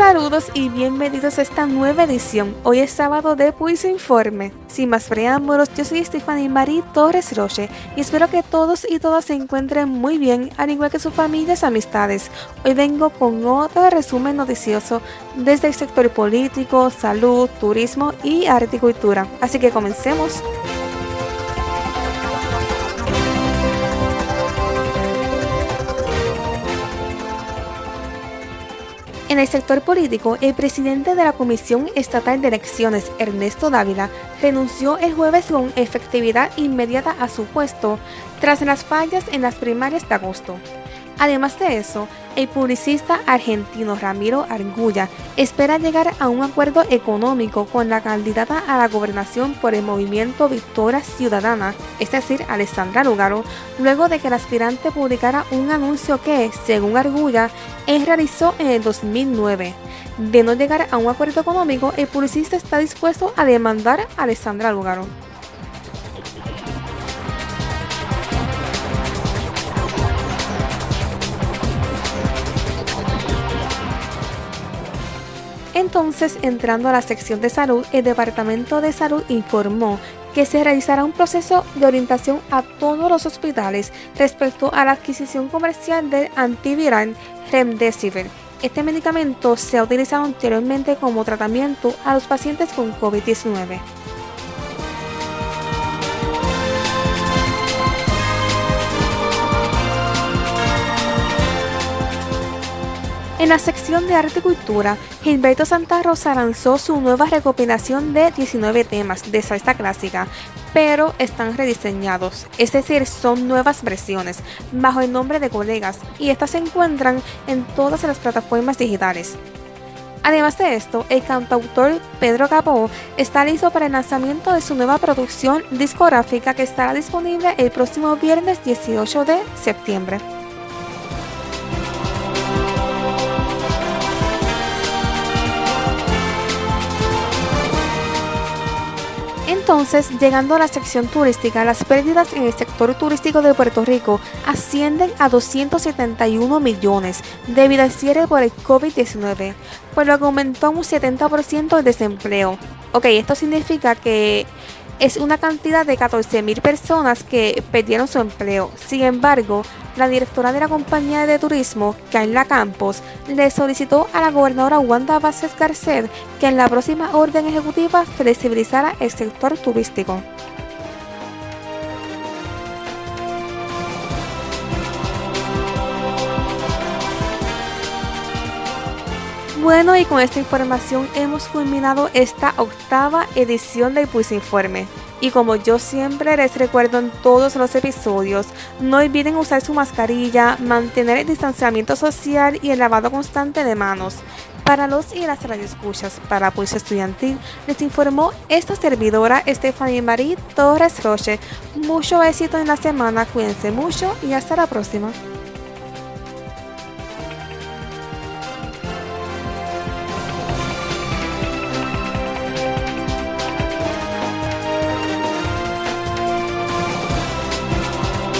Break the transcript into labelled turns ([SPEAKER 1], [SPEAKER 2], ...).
[SPEAKER 1] Saludos y bienvenidos a esta nueva edición. Hoy es sábado de Pues Informe. Sin más preámbulos, yo soy Stephanie Marie Torres Roche y espero que todos y todas se encuentren muy bien, al igual que sus familias y amistades. Hoy vengo con otro resumen noticioso desde el sector político, salud, turismo y cultura. Así que comencemos. En el sector político, el presidente de la Comisión Estatal de Elecciones, Ernesto Dávila, renunció el jueves con efectividad inmediata a su puesto tras las fallas en las primarias de agosto. Además de eso, el publicista argentino Ramiro Argulla espera llegar a un acuerdo económico con la candidata a la gobernación por el movimiento Victoria Ciudadana, es decir, Alessandra Lugaro, luego de que el aspirante publicara un anuncio que, según Argulla, él realizó en el 2009. De no llegar a un acuerdo económico, el publicista está dispuesto a demandar a Alessandra Lugaro. Entonces, entrando a la sección de salud, el Departamento de Salud informó que se realizará un proceso de orientación a todos los hospitales respecto a la adquisición comercial del antiviral Remdesivir. Este medicamento se ha utilizado anteriormente como tratamiento a los pacientes con COVID-19. En la sección de arte y cultura, Gilberto Santa Rosa lanzó su nueva recopilación de 19 temas de salsa clásica, pero están rediseñados, es decir, son nuevas versiones, bajo el nombre de colegas, y estas se encuentran en todas las plataformas digitales. Además de esto, el cantautor Pedro Capó está listo para el lanzamiento de su nueva producción discográfica que estará disponible el próximo viernes 18 de septiembre. Entonces, llegando a la sección turística, las pérdidas en el sector turístico de Puerto Rico ascienden a 271 millones debido al cierre por el COVID-19, por lo que aumentó un 70% el desempleo. Ok, esto significa que es una cantidad de 14.000 personas que perdieron su empleo. Sin embargo, la directora de la compañía de turismo, Carla Campos, le solicitó a la gobernadora Wanda Vázquez Garcet que en la próxima orden ejecutiva flexibilizara el sector turístico. Bueno, y con esta información hemos culminado esta octava edición del Pues Informe. Y como yo siempre les recuerdo en todos los episodios, no olviden usar su mascarilla, mantener el distanciamiento social y el lavado constante de manos. Para los y las radioescuchas, para Pulso Estudiantil, les informó esta servidora Stephanie Marie Torres Roche. Mucho éxito en la semana, cuídense mucho y hasta la próxima.